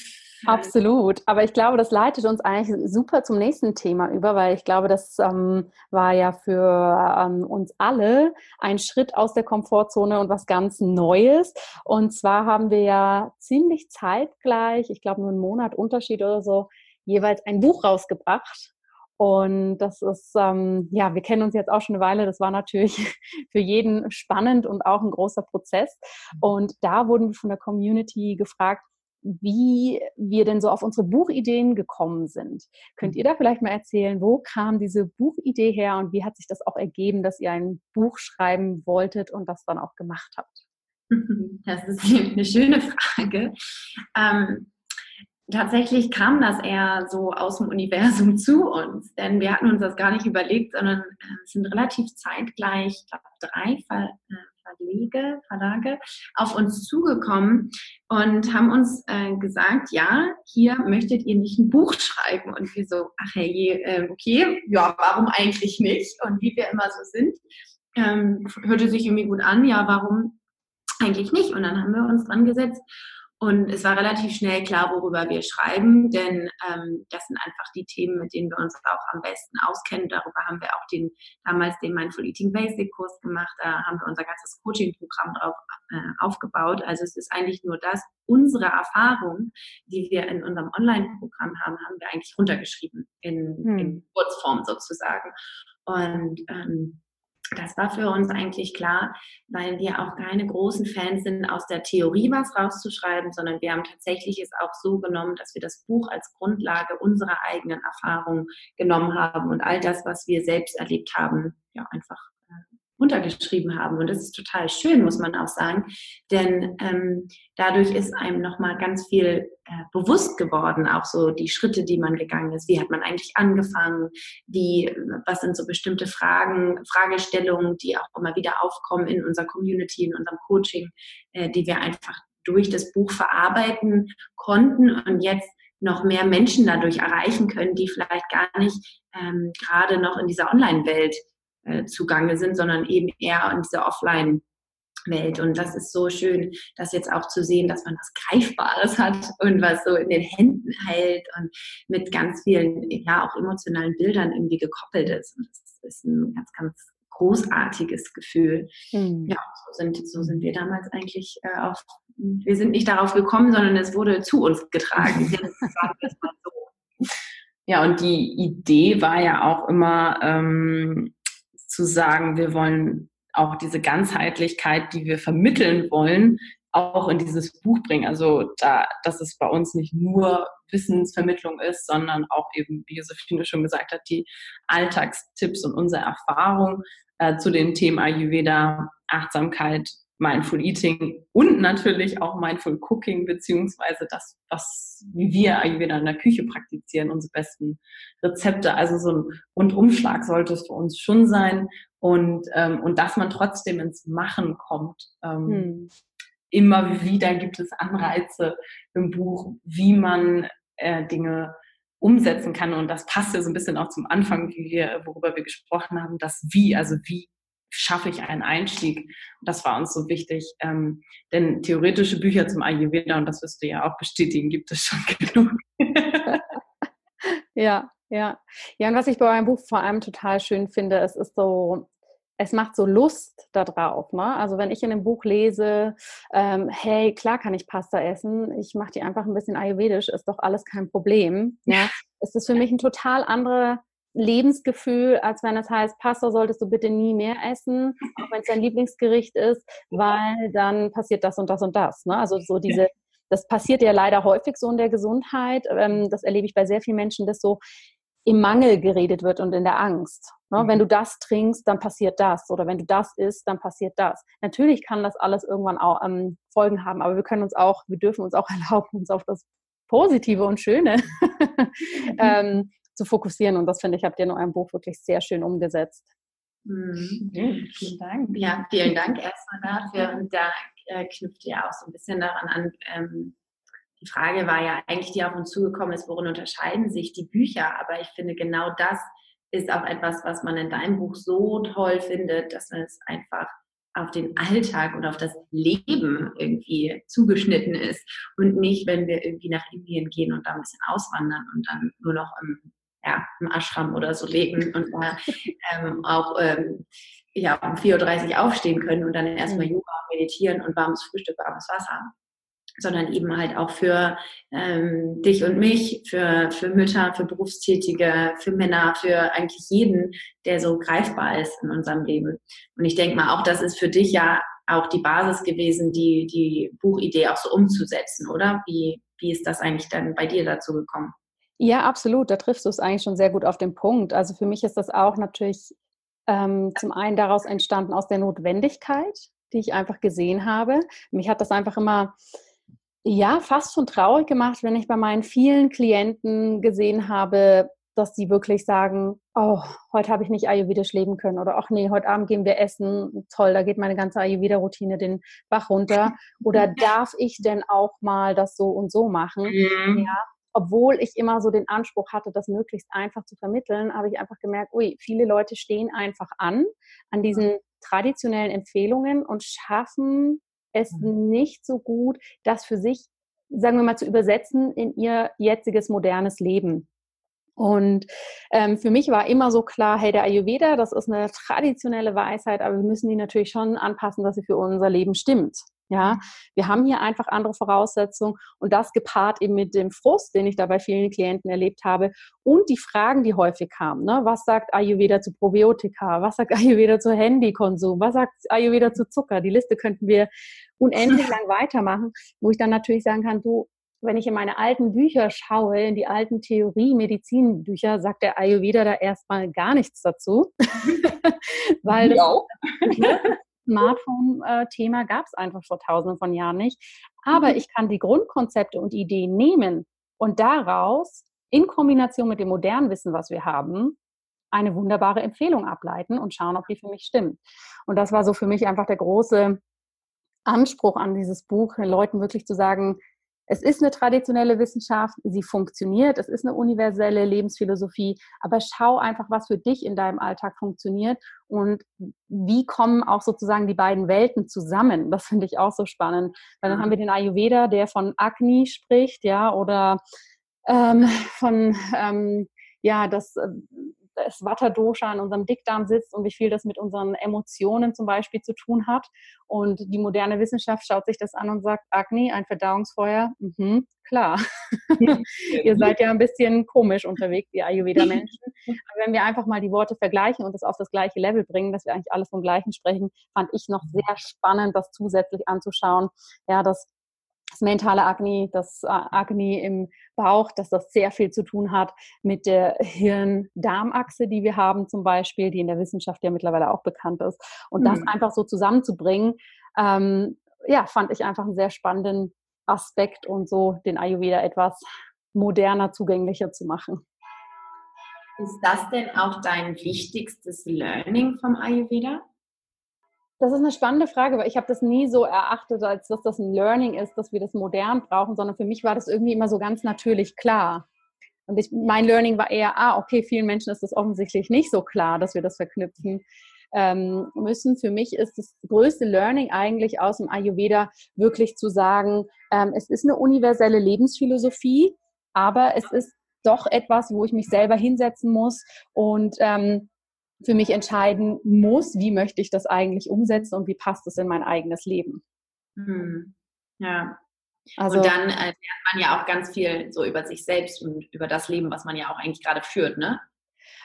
Absolut. Aber ich glaube, das leitet uns eigentlich super zum nächsten Thema über, weil ich glaube, das ähm, war ja für ähm, uns alle ein Schritt aus der Komfortzone und was ganz Neues. Und zwar haben wir ja ziemlich zeitgleich, ich glaube nur einen Monat Unterschied oder so, jeweils ein Buch rausgebracht. Und das ist, ähm, ja, wir kennen uns jetzt auch schon eine Weile. Das war natürlich für jeden spannend und auch ein großer Prozess. Mhm. Und da wurden wir von der Community gefragt, wie wir denn so auf unsere Buchideen gekommen sind. Könnt mhm. ihr da vielleicht mal erzählen, wo kam diese Buchidee her und wie hat sich das auch ergeben, dass ihr ein Buch schreiben wolltet und das dann auch gemacht habt? Das ist eine schöne Frage. Ähm, tatsächlich kam das eher so aus dem Universum zu uns, denn wir hatten uns das gar nicht überlegt, sondern äh, sind relativ zeitgleich, ich glaube, drei Ver äh, Verlege, Verlage auf uns zugekommen und haben uns äh, gesagt, ja, hier möchtet ihr nicht ein Buch schreiben. Und wir so, ach hey, äh, okay, ja, warum eigentlich nicht? Und wie wir immer so sind, ähm, hörte sich irgendwie gut an, ja, warum eigentlich nicht? Und dann haben wir uns dran gesetzt und es war relativ schnell klar, worüber wir schreiben, denn ähm, das sind einfach die Themen, mit denen wir uns auch am besten auskennen. Darüber haben wir auch den, damals den Mindful Eating Basic Kurs gemacht. Da haben wir unser ganzes Coaching-Programm drauf äh, aufgebaut. Also es ist eigentlich nur das, unsere Erfahrung, die wir in unserem Online-Programm haben, haben wir eigentlich runtergeschrieben in, hm. in Kurzform sozusagen. Und ähm, das war für uns eigentlich klar, weil wir auch keine großen Fans sind, aus der Theorie was rauszuschreiben, sondern wir haben tatsächlich es auch so genommen, dass wir das Buch als Grundlage unserer eigenen Erfahrung genommen haben und all das, was wir selbst erlebt haben, ja, einfach runtergeschrieben haben. Und das ist total schön, muss man auch sagen. Denn ähm, dadurch ist einem nochmal ganz viel äh, bewusst geworden, auch so die Schritte, die man gegangen ist. Wie hat man eigentlich angefangen? Wie, was sind so bestimmte Fragen, Fragestellungen, die auch immer wieder aufkommen in unserer Community, in unserem Coaching, äh, die wir einfach durch das Buch verarbeiten konnten und jetzt noch mehr Menschen dadurch erreichen können, die vielleicht gar nicht ähm, gerade noch in dieser Online-Welt äh, zugange sind, sondern eben eher in dieser Offline- Welt. Und das ist so schön, das jetzt auch zu sehen, dass man was Greifbares hat und was so in den Händen hält und mit ganz vielen, ja, auch emotionalen Bildern irgendwie gekoppelt ist. Und das ist ein ganz, ganz großartiges Gefühl. Mhm. Ja, so sind, so sind wir damals eigentlich äh, auf, wir sind nicht darauf gekommen, sondern es wurde zu uns getragen. ja, und die Idee war ja auch immer, ähm, zu sagen, wir wollen auch diese Ganzheitlichkeit, die wir vermitteln wollen, auch in dieses Buch bringen. Also da, dass es bei uns nicht nur Wissensvermittlung ist, sondern auch eben, wie Josephine schon gesagt hat, die Alltagstipps und unsere Erfahrung äh, zu den Themen Ayurveda, Achtsamkeit, Mindful Eating und natürlich auch Mindful Cooking, beziehungsweise das, was, wie wir Ayurveda in der Küche praktizieren, unsere besten Rezepte. Also so ein Rundumschlag sollte es für uns schon sein und, ähm, und dass man trotzdem ins Machen kommt. Ähm, hm. Immer wieder gibt es Anreize im Buch, wie man äh, Dinge umsetzen kann. Und das passt ja so ein bisschen auch zum Anfang, wie wir, worüber wir gesprochen haben, das Wie, also wie schaffe ich einen Einstieg. Das war uns so wichtig. Ähm, denn theoretische Bücher zum Ayurveda, und das wirst du ja auch bestätigen, gibt es schon genug. ja, ja. Ja, und was ich bei eurem Buch vor allem total schön finde, es ist so, es macht so Lust darauf. Ne? Also wenn ich in dem Buch lese, ähm, hey, klar kann ich Pasta essen, ich mache die einfach ein bisschen ayurvedisch, ist doch alles kein Problem. Ja? Es ist für mich ein total anderer Lebensgefühl, als wenn es heißt, Pasta solltest du bitte nie mehr essen, auch wenn es dein Lieblingsgericht ist, weil dann passiert das und das und das. Ne? Also so diese, das passiert ja leider häufig so in der Gesundheit. Ähm, das erlebe ich bei sehr vielen Menschen, dass so im Mangel geredet wird und in der Angst. Ne? Mhm. Wenn du das trinkst, dann passiert das. Oder wenn du das isst, dann passiert das. Natürlich kann das alles irgendwann auch ähm, Folgen haben, aber wir können uns auch, wir dürfen uns auch erlauben, uns auf das Positive und Schöne ähm, zu fokussieren. Und das finde ich, habt ihr in eurem Buch wirklich sehr schön umgesetzt. Mhm. Vielen Dank. Ja, vielen Dank erstmal dafür. Und da äh, knüpft ihr auch so ein bisschen daran an. Ähm, die Frage war ja eigentlich, die auf uns zugekommen ist, worin unterscheiden sich die Bücher? Aber ich finde, genau das ist auch etwas, was man in deinem Buch so toll findet, dass es einfach auf den Alltag und auf das Leben irgendwie zugeschnitten ist und nicht, wenn wir irgendwie nach Indien gehen und da ein bisschen auswandern und dann nur noch im ja, im Ashram oder so leben und da ähm, auch ähm, ja, um 4.30 Uhr aufstehen können und dann erstmal mhm. Yoga meditieren und warmes Frühstück, warmes Wasser. Sondern eben halt auch für ähm, dich und mich, für, für Mütter, für Berufstätige, für Männer, für eigentlich jeden, der so greifbar ist in unserem Leben. Und ich denke mal, auch das ist für dich ja auch die Basis gewesen, die, die Buchidee auch so umzusetzen, oder? Wie, wie ist das eigentlich dann bei dir dazu gekommen? Ja, absolut. Da triffst du es eigentlich schon sehr gut auf den Punkt. Also für mich ist das auch natürlich ähm, zum einen daraus entstanden aus der Notwendigkeit, die ich einfach gesehen habe. Mich hat das einfach immer, ja, fast schon traurig gemacht, wenn ich bei meinen vielen Klienten gesehen habe, dass die wirklich sagen, oh, heute habe ich nicht ayurvedisch leben können oder ach nee, heute Abend gehen wir essen, toll, da geht meine ganze Ayurveda-Routine den Bach runter. Oder darf ich denn auch mal das so und so machen? Mhm. Ja, obwohl ich immer so den Anspruch hatte, das möglichst einfach zu vermitteln, habe ich einfach gemerkt, ui, viele Leute stehen einfach an, an diesen traditionellen Empfehlungen und schaffen es mhm. nicht so gut, das für sich, sagen wir mal, zu übersetzen in ihr jetziges modernes Leben. Und ähm, für mich war immer so klar, hey, der Ayurveda, das ist eine traditionelle Weisheit, aber wir müssen die natürlich schon anpassen, dass sie für unser Leben stimmt. Ja, wir haben hier einfach andere Voraussetzungen und das gepaart eben mit dem Frust, den ich da bei vielen Klienten erlebt habe und die Fragen, die häufig kamen. Ne? Was sagt Ayurveda zu Probiotika? Was sagt Ayurveda zu Handykonsum? Was sagt Ayurveda zu Zucker? Die Liste könnten wir unendlich lang weitermachen, wo ich dann natürlich sagen kann, du, wenn ich in meine alten Bücher schaue, in die alten Theorie-Medizinbücher, sagt der Ayurveda da erstmal gar nichts dazu. Weil das auch. Smartphone-Thema gab es einfach vor tausenden von Jahren nicht. Aber mhm. ich kann die Grundkonzepte und Ideen nehmen und daraus in Kombination mit dem modernen Wissen, was wir haben, eine wunderbare Empfehlung ableiten und schauen, ob die für mich stimmt. Und das war so für mich einfach der große Anspruch an dieses Buch, den Leuten wirklich zu sagen, es ist eine traditionelle Wissenschaft, sie funktioniert, es ist eine universelle Lebensphilosophie, aber schau einfach, was für dich in deinem Alltag funktioniert und wie kommen auch sozusagen die beiden Welten zusammen. Das finde ich auch so spannend, weil dann haben wir den Ayurveda, der von Agni spricht, ja, oder ähm, von ähm, ja, das äh, das Vata-Dosha in unserem Dickdarm sitzt und wie viel das mit unseren Emotionen zum Beispiel zu tun hat. Und die moderne Wissenschaft schaut sich das an und sagt, Agni, ein Verdauungsfeuer, mhm, klar. ihr seid ja ein bisschen komisch unterwegs, die Ayurveda-Menschen. Aber wenn wir einfach mal die Worte vergleichen und das auf das gleiche Level bringen, dass wir eigentlich alle vom Gleichen sprechen, fand ich noch sehr spannend, das zusätzlich anzuschauen. Ja, das das mentale Agni, das äh, Agni im Bauch, dass das sehr viel zu tun hat mit der Hirn-Darm-Achse, die wir haben zum Beispiel, die in der Wissenschaft ja mittlerweile auch bekannt ist. Und mhm. das einfach so zusammenzubringen, ähm, ja, fand ich einfach einen sehr spannenden Aspekt und so den Ayurveda etwas moderner, zugänglicher zu machen. Ist das denn auch dein wichtigstes Learning vom Ayurveda? Das ist eine spannende Frage, weil ich habe das nie so erachtet, als dass das ein Learning ist, dass wir das modern brauchen, sondern für mich war das irgendwie immer so ganz natürlich klar. Und ich, mein Learning war eher, ah, okay, vielen Menschen ist das offensichtlich nicht so klar, dass wir das verknüpfen ähm, müssen. Für mich ist das größte Learning eigentlich aus dem Ayurveda wirklich zu sagen, ähm, es ist eine universelle Lebensphilosophie, aber es ist doch etwas, wo ich mich selber hinsetzen muss und ähm, für mich entscheiden muss, wie möchte ich das eigentlich umsetzen und wie passt es in mein eigenes Leben. Hm. Ja. Also, und dann äh, lernt man ja auch ganz viel so über sich selbst und über das Leben, was man ja auch eigentlich gerade führt, ne?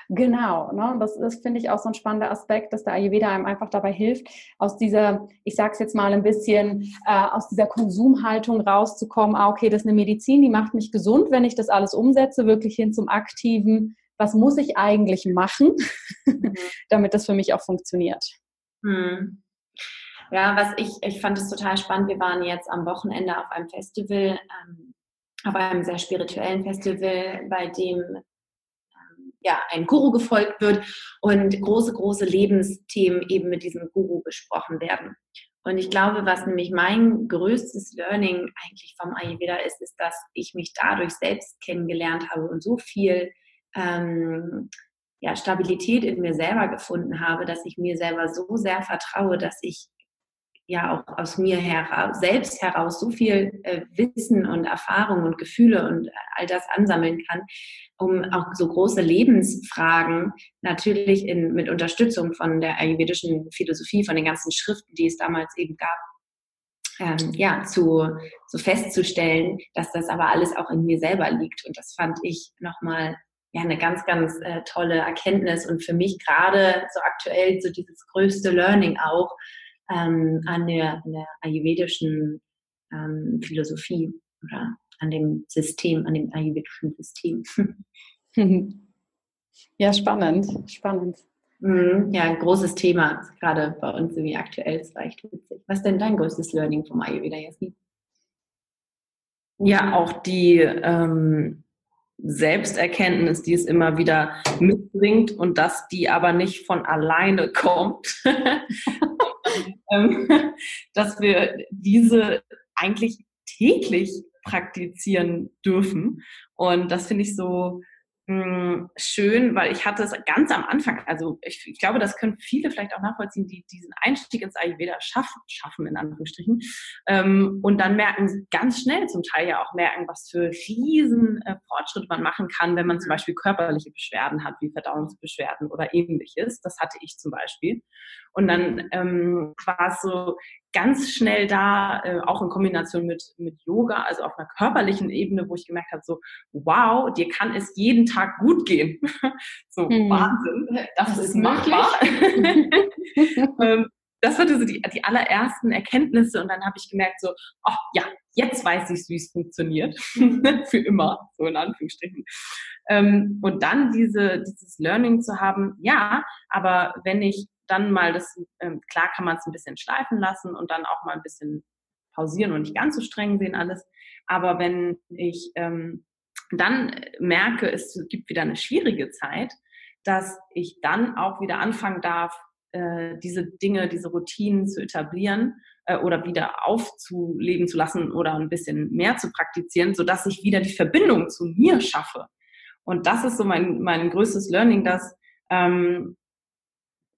Genau, ne? das ist, finde ich, auch so ein spannender Aspekt, dass der Ayurveda einem einfach dabei hilft, aus dieser, ich sage es jetzt mal ein bisschen, äh, aus dieser Konsumhaltung rauszukommen, ah, okay, das ist eine Medizin, die macht mich gesund, wenn ich das alles umsetze, wirklich hin zum aktiven, was muss ich eigentlich machen, mhm. damit das für mich auch funktioniert. Mhm. Ja, was ich, ich fand es total spannend. Wir waren jetzt am Wochenende auf einem Festival, ähm, auf einem sehr spirituellen Festival, bei dem ähm, ja, ein Guru gefolgt wird und große, große Lebensthemen eben mit diesem Guru besprochen werden. Und ich glaube, was nämlich mein größtes Learning eigentlich vom Ayurveda ist, ist, dass ich mich dadurch selbst kennengelernt habe und so viel ähm, ja, Stabilität in mir selber gefunden habe, dass ich mir selber so sehr vertraue, dass ich ja auch aus mir heraus, selbst heraus so viel äh, Wissen und Erfahrung und Gefühle und all das ansammeln kann, um auch so große Lebensfragen natürlich in, mit Unterstützung von der ayurvedischen Philosophie, von den ganzen Schriften, die es damals eben gab, ähm, ja, zu, so festzustellen, dass das aber alles auch in mir selber liegt. Und das fand ich nochmal ja eine ganz, ganz äh, tolle Erkenntnis und für mich gerade so aktuell so dieses größte Learning auch ähm, an, der, an der ayurvedischen ähm, Philosophie oder an dem System, an dem ayurvedischen System. ja, spannend, spannend. Mhm, ja, ein großes Thema, gerade bei uns irgendwie aktuell, das war echt witzig. Was ist denn dein größtes Learning vom Ayurveda, Jasmin? Ja, auch die ähm, Selbsterkenntnis, die es immer wieder mitbringt und dass die aber nicht von alleine kommt. Ähm, dass wir diese eigentlich täglich praktizieren dürfen. Und das finde ich so hm, schön, weil ich hatte es ganz am Anfang, also ich, ich, glaube, das können viele vielleicht auch nachvollziehen, die diesen Einstieg ins Ayurveda schaffen, schaffen in Anführungsstrichen, ähm, und dann merken, ganz schnell zum Teil ja auch merken, was für riesen äh, Fortschritte man machen kann, wenn man zum Beispiel körperliche Beschwerden hat, wie Verdauungsbeschwerden oder ähnliches. Das hatte ich zum Beispiel. Und dann ähm, war es so ganz schnell da, äh, auch in Kombination mit, mit Yoga, also auf einer körperlichen Ebene, wo ich gemerkt habe, so, wow, dir kann es jeden Tag gut gehen. so, hm. Wahnsinn, das, das ist machbar. ähm, das waren so die, die allerersten Erkenntnisse und dann habe ich gemerkt, so, oh ja, jetzt weiß ich, wie es funktioniert. Für immer, so in Anführungsstrichen. Ähm, und dann diese, dieses Learning zu haben, ja, aber wenn ich dann mal das, ähm, klar kann man es ein bisschen schleifen lassen und dann auch mal ein bisschen pausieren und nicht ganz so streng sehen alles. Aber wenn ich ähm, dann merke, es gibt wieder eine schwierige Zeit, dass ich dann auch wieder anfangen darf, äh, diese Dinge, diese Routinen zu etablieren äh, oder wieder aufzuleben zu lassen oder ein bisschen mehr zu praktizieren, sodass ich wieder die Verbindung zu mir schaffe. Und das ist so mein, mein größtes Learning, dass, ähm,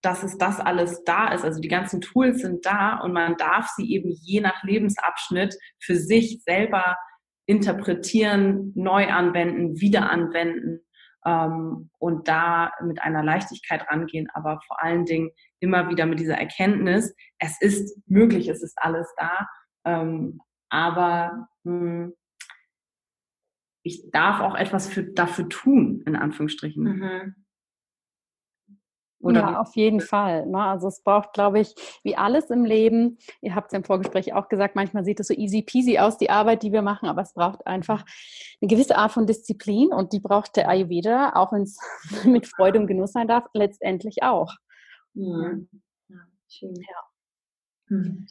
dass es das alles da ist. Also die ganzen Tools sind da und man darf sie eben je nach Lebensabschnitt für sich selber interpretieren, neu anwenden, wieder anwenden ähm, und da mit einer Leichtigkeit rangehen, aber vor allen Dingen immer wieder mit dieser Erkenntnis, es ist möglich, es ist alles da, ähm, aber mh, hm, ich darf auch etwas für, dafür tun, in Anführungsstrichen. Mhm. Oder ja, auf jeden Fall. Ne? Also es braucht, glaube ich, wie alles im Leben, ihr habt es im Vorgespräch auch gesagt, manchmal sieht es so easy peasy aus, die Arbeit, die wir machen, aber es braucht einfach eine gewisse Art von Disziplin und die braucht der Ayurveda, auch wenn es mit Freude und Genuss sein darf, letztendlich auch. Mhm. Ja, schön. Ja. Mhm.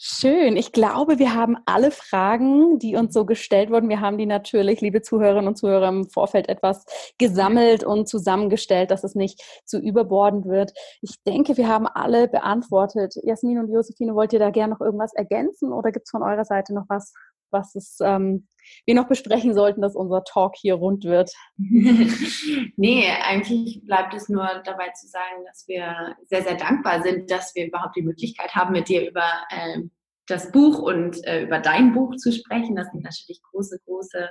Schön. Ich glaube, wir haben alle Fragen, die uns so gestellt wurden. Wir haben die natürlich, liebe Zuhörerinnen und Zuhörer, im Vorfeld etwas gesammelt und zusammengestellt, dass es nicht zu überbordend wird. Ich denke, wir haben alle beantwortet. Jasmin und Josephine, wollt ihr da gerne noch irgendwas ergänzen oder gibt es von eurer Seite noch was, was es, ähm, wir noch besprechen sollten, dass unser Talk hier rund wird? nee, eigentlich bleibt es nur dabei zu sagen, dass wir sehr, sehr dankbar sind, dass wir überhaupt die Möglichkeit haben, mit dir über äh, das Buch und äh, über dein Buch zu sprechen. Das sind natürlich große, große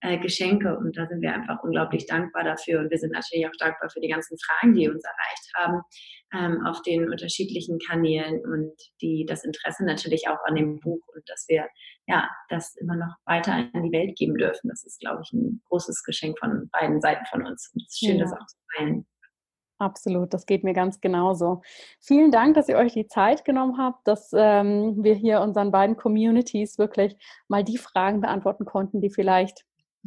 äh, Geschenke und da sind wir einfach unglaublich dankbar dafür. Und wir sind natürlich auch dankbar für die ganzen Fragen, die uns erreicht haben ähm, auf den unterschiedlichen Kanälen und die das Interesse natürlich auch an dem Buch und dass wir ja das immer noch weiter in die Welt geben dürfen. Das ist, glaube ich, ein großes Geschenk von beiden Seiten von uns. Und es ist schön, ja. das auch zu teilen. Absolut, das geht mir ganz genauso. Vielen Dank, dass ihr euch die Zeit genommen habt, dass ähm, wir hier unseren beiden Communities wirklich mal die Fragen beantworten konnten, die vielleicht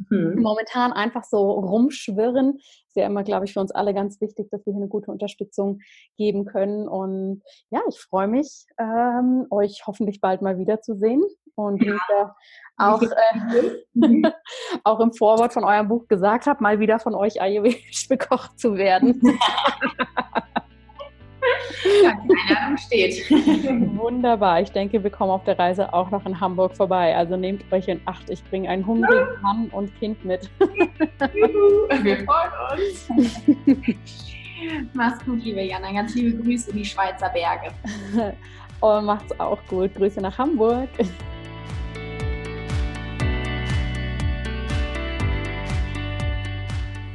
mhm. momentan einfach so rumschwirren. Ist ja immer, glaube ich, für uns alle ganz wichtig, dass wir hier eine gute Unterstützung geben können. Und ja, ich freue mich, ähm, euch hoffentlich bald mal wiederzusehen und ja. wie ich ja auch, äh, auch im Vorwort von eurem Buch gesagt habe, mal wieder von euch ayurvedisch bekocht zu werden. Ja, die Einladung steht. Wunderbar. Ich denke, wir kommen auf der Reise auch noch in Hamburg vorbei. Also nehmt euch in Acht. Ich bringe einen hungrigen Mann und Kind mit. wir freuen uns. Mach's gut, liebe Jana. Ganz liebe Grüße in die Schweizer Berge. Und macht's auch gut. Grüße nach Hamburg.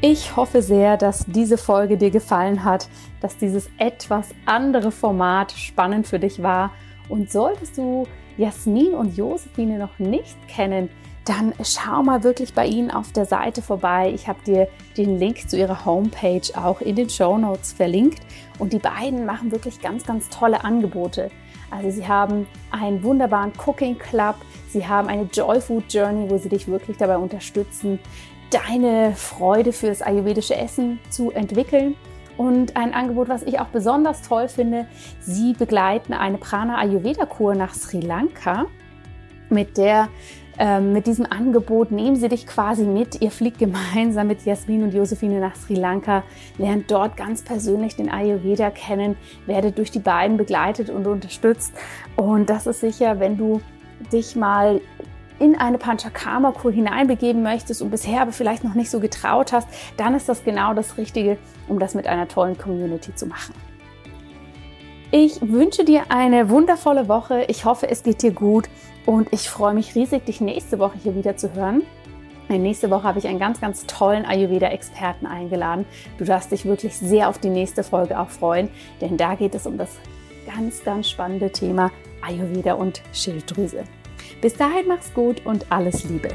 Ich hoffe sehr, dass diese Folge dir gefallen hat, dass dieses etwas andere Format spannend für dich war. Und solltest du Jasmin und Josephine noch nicht kennen, dann schau mal wirklich bei ihnen auf der Seite vorbei. Ich habe dir den Link zu ihrer Homepage auch in den Show Notes verlinkt. Und die beiden machen wirklich ganz, ganz tolle Angebote. Also sie haben einen wunderbaren Cooking Club, sie haben eine Joy Food Journey, wo sie dich wirklich dabei unterstützen, deine Freude für das ayurvedische Essen zu entwickeln. Und ein Angebot, was ich auch besonders toll finde, sie begleiten eine Prana Ayurveda Kur nach Sri Lanka. Mit der ähm, mit diesem Angebot nehmen sie dich quasi mit. Ihr fliegt gemeinsam mit Jasmin und Josephine nach Sri Lanka, lernt dort ganz persönlich den Ayurveda kennen, werdet durch die beiden begleitet und unterstützt. Und das ist sicher, wenn du dich mal in eine Panchakarma-Kur hineinbegeben möchtest und bisher aber vielleicht noch nicht so getraut hast, dann ist das genau das Richtige, um das mit einer tollen Community zu machen. Ich wünsche dir eine wundervolle Woche. Ich hoffe, es geht dir gut und ich freue mich riesig, dich nächste Woche hier wieder zu hören. Nächste Woche habe ich einen ganz, ganz tollen Ayurveda-Experten eingeladen. Du darfst dich wirklich sehr auf die nächste Folge auch freuen, denn da geht es um das ganz, ganz spannende Thema Ayurveda und Schilddrüse. Bis dahin mach's gut und alles Liebe.